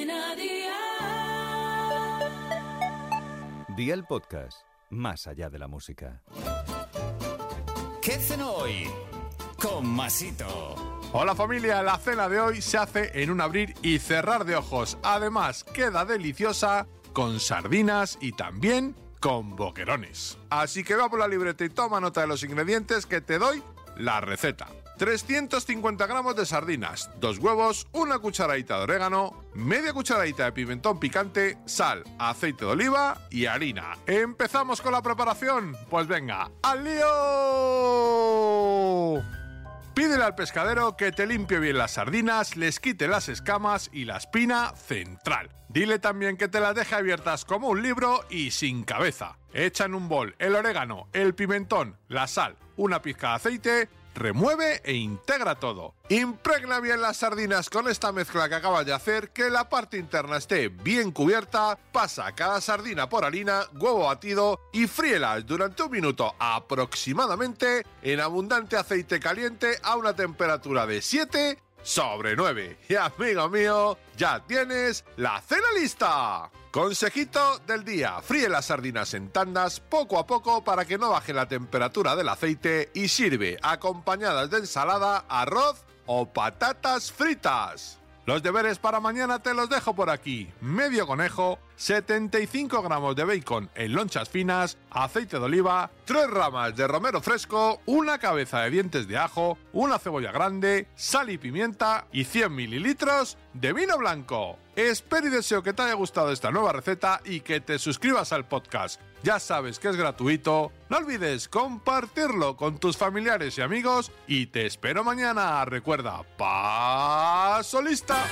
Cadena Dial. Día el podcast, más allá de la música. ¿Qué cenó hoy? Con Masito. Hola familia, la cena de hoy se hace en un abrir y cerrar de ojos. Además, queda deliciosa con sardinas y también con boquerones. Así que va por la libreta y toma nota de los ingredientes que te doy la receta. 350 gramos de sardinas, dos huevos, una cucharadita de orégano, media cucharadita de pimentón picante, sal, aceite de oliva y harina. ¿Empezamos con la preparación? Pues venga, ¡al lío! Pídele al pescadero que te limpie bien las sardinas, les quite las escamas y la espina central. Dile también que te las deje abiertas como un libro y sin cabeza. Echa en un bol el orégano, el pimentón, la sal, una pizca de aceite remueve e integra todo. Impregna bien las sardinas con esta mezcla que acabas de hacer, que la parte interna esté bien cubierta, pasa cada sardina por harina, huevo batido y fríelas durante un minuto aproximadamente en abundante aceite caliente a una temperatura de 7 sobre 9. Y amigo mío, ya tienes la cena lista. Consejito del día, fríe las sardinas en tandas poco a poco para que no baje la temperatura del aceite y sirve acompañadas de ensalada, arroz o patatas fritas. Los deberes para mañana te los dejo por aquí. Medio conejo, 75 gramos de bacon en lonchas finas, aceite de oliva, 3 ramas de romero fresco, una cabeza de dientes de ajo, una cebolla grande, sal y pimienta y 100 mililitros de vino blanco. Espero y deseo que te haya gustado esta nueva receta y que te suscribas al podcast. Ya sabes que es gratuito. No olvides compartirlo con tus familiares y amigos y te espero mañana. Recuerda, paso lista.